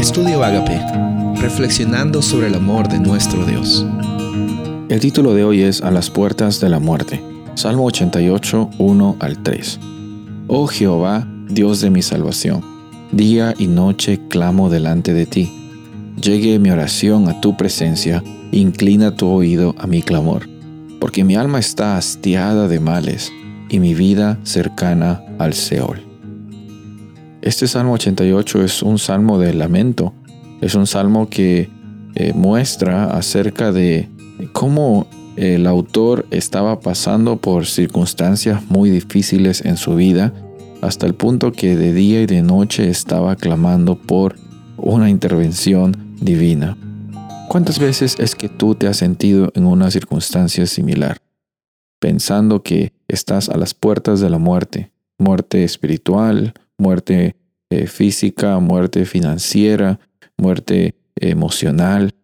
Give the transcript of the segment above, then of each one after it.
Estudio Agape, reflexionando sobre el amor de nuestro Dios. El título de hoy es A las puertas de la muerte. Salmo 88, 1 al 3. Oh Jehová, Dios de mi salvación, día y noche clamo delante de ti. Llegue mi oración a tu presencia, inclina tu oído a mi clamor, porque mi alma está hastiada de males y mi vida cercana al Seol. Este Salmo 88 es un salmo de lamento, es un salmo que eh, muestra acerca de cómo el autor estaba pasando por circunstancias muy difíciles en su vida, hasta el punto que de día y de noche estaba clamando por una intervención divina. ¿Cuántas veces es que tú te has sentido en una circunstancia similar, pensando que estás a las puertas de la muerte, muerte espiritual, muerte eh, física, muerte financiera, muerte emocional.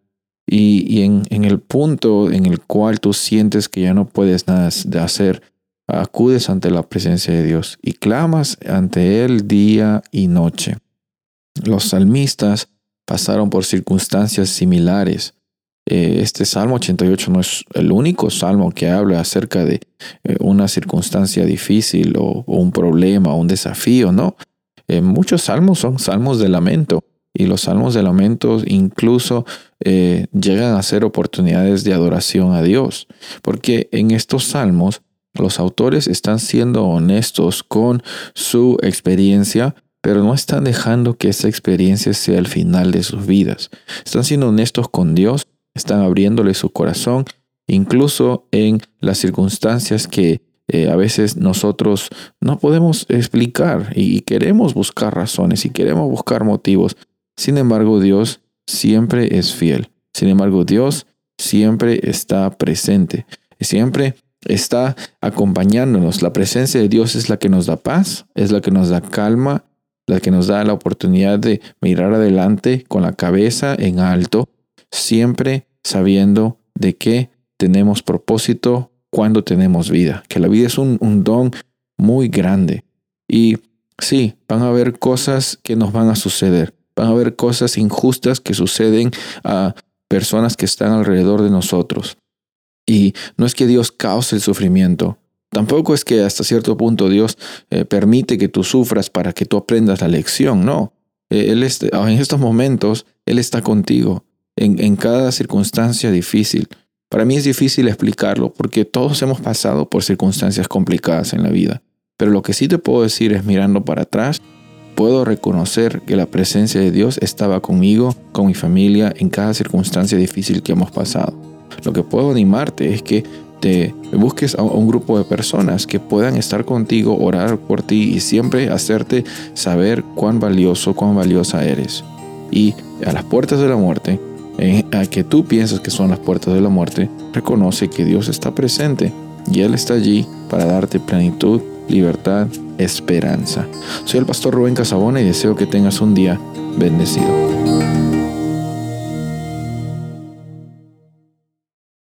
Y, en, en, el punto en el cual tú sientes que ya no puedes nada hacer, acudes ante la presencia de Dios y clamas ante Él día y noche. Los salmistas pasaron por circunstancias similares. Eh, este Salmo 88 no es el único salmo que habla acerca de eh, una circunstancia difícil o, o un problema o un desafío, ¿no? Eh, muchos salmos son salmos de lamento y los salmos de lamento incluso eh, llegan a ser oportunidades de adoración a Dios, porque en estos salmos los autores están siendo honestos con su experiencia, pero no están dejando que esa experiencia sea el final de sus vidas. Están siendo honestos con Dios, están abriéndole su corazón, incluso en las circunstancias que eh, a veces nosotros no podemos explicar y queremos buscar razones y queremos buscar motivos. Sin embargo, Dios siempre es fiel. Sin embargo, Dios siempre está presente. Siempre está acompañándonos. La presencia de Dios es la que nos da paz, es la que nos da calma, la que nos da la oportunidad de mirar adelante con la cabeza en alto, siempre sabiendo de que tenemos propósito cuando tenemos vida, que la vida es un, don muy grande. Y sí, van a haber cosas que nos van a suceder, van a haber cosas injustas que suceden a personas que están alrededor de nosotros. Y no es que Dios cause el sufrimiento, tampoco es que hasta cierto punto Dios eh, permite que tú sufras para que tú aprendas la lección, no. Eh, él en estos momentos, Él está contigo en cada circunstancia difícil. Para mí es difícil explicarlo porque todos hemos pasado por circunstancias complicadas en la vida. Pero lo que sí te puedo decir es mirando para atrás, puedo reconocer que la presencia de Dios estaba conmigo, con mi familia, en cada circunstancia difícil que hemos pasado. Lo que puedo animarte es que te busques a un grupo de personas que puedan estar contigo, orar por ti y siempre hacerte saber cuán valioso, cuán valiosa eres. Y a las puertas de la muerte, a que tú piensas que son las puertas de la muerte, reconoce que Dios está presente y Él está allí para darte plenitud, libertad, esperanza. Soy el pastor Rubén Casabona y deseo que tengas un día bendecido.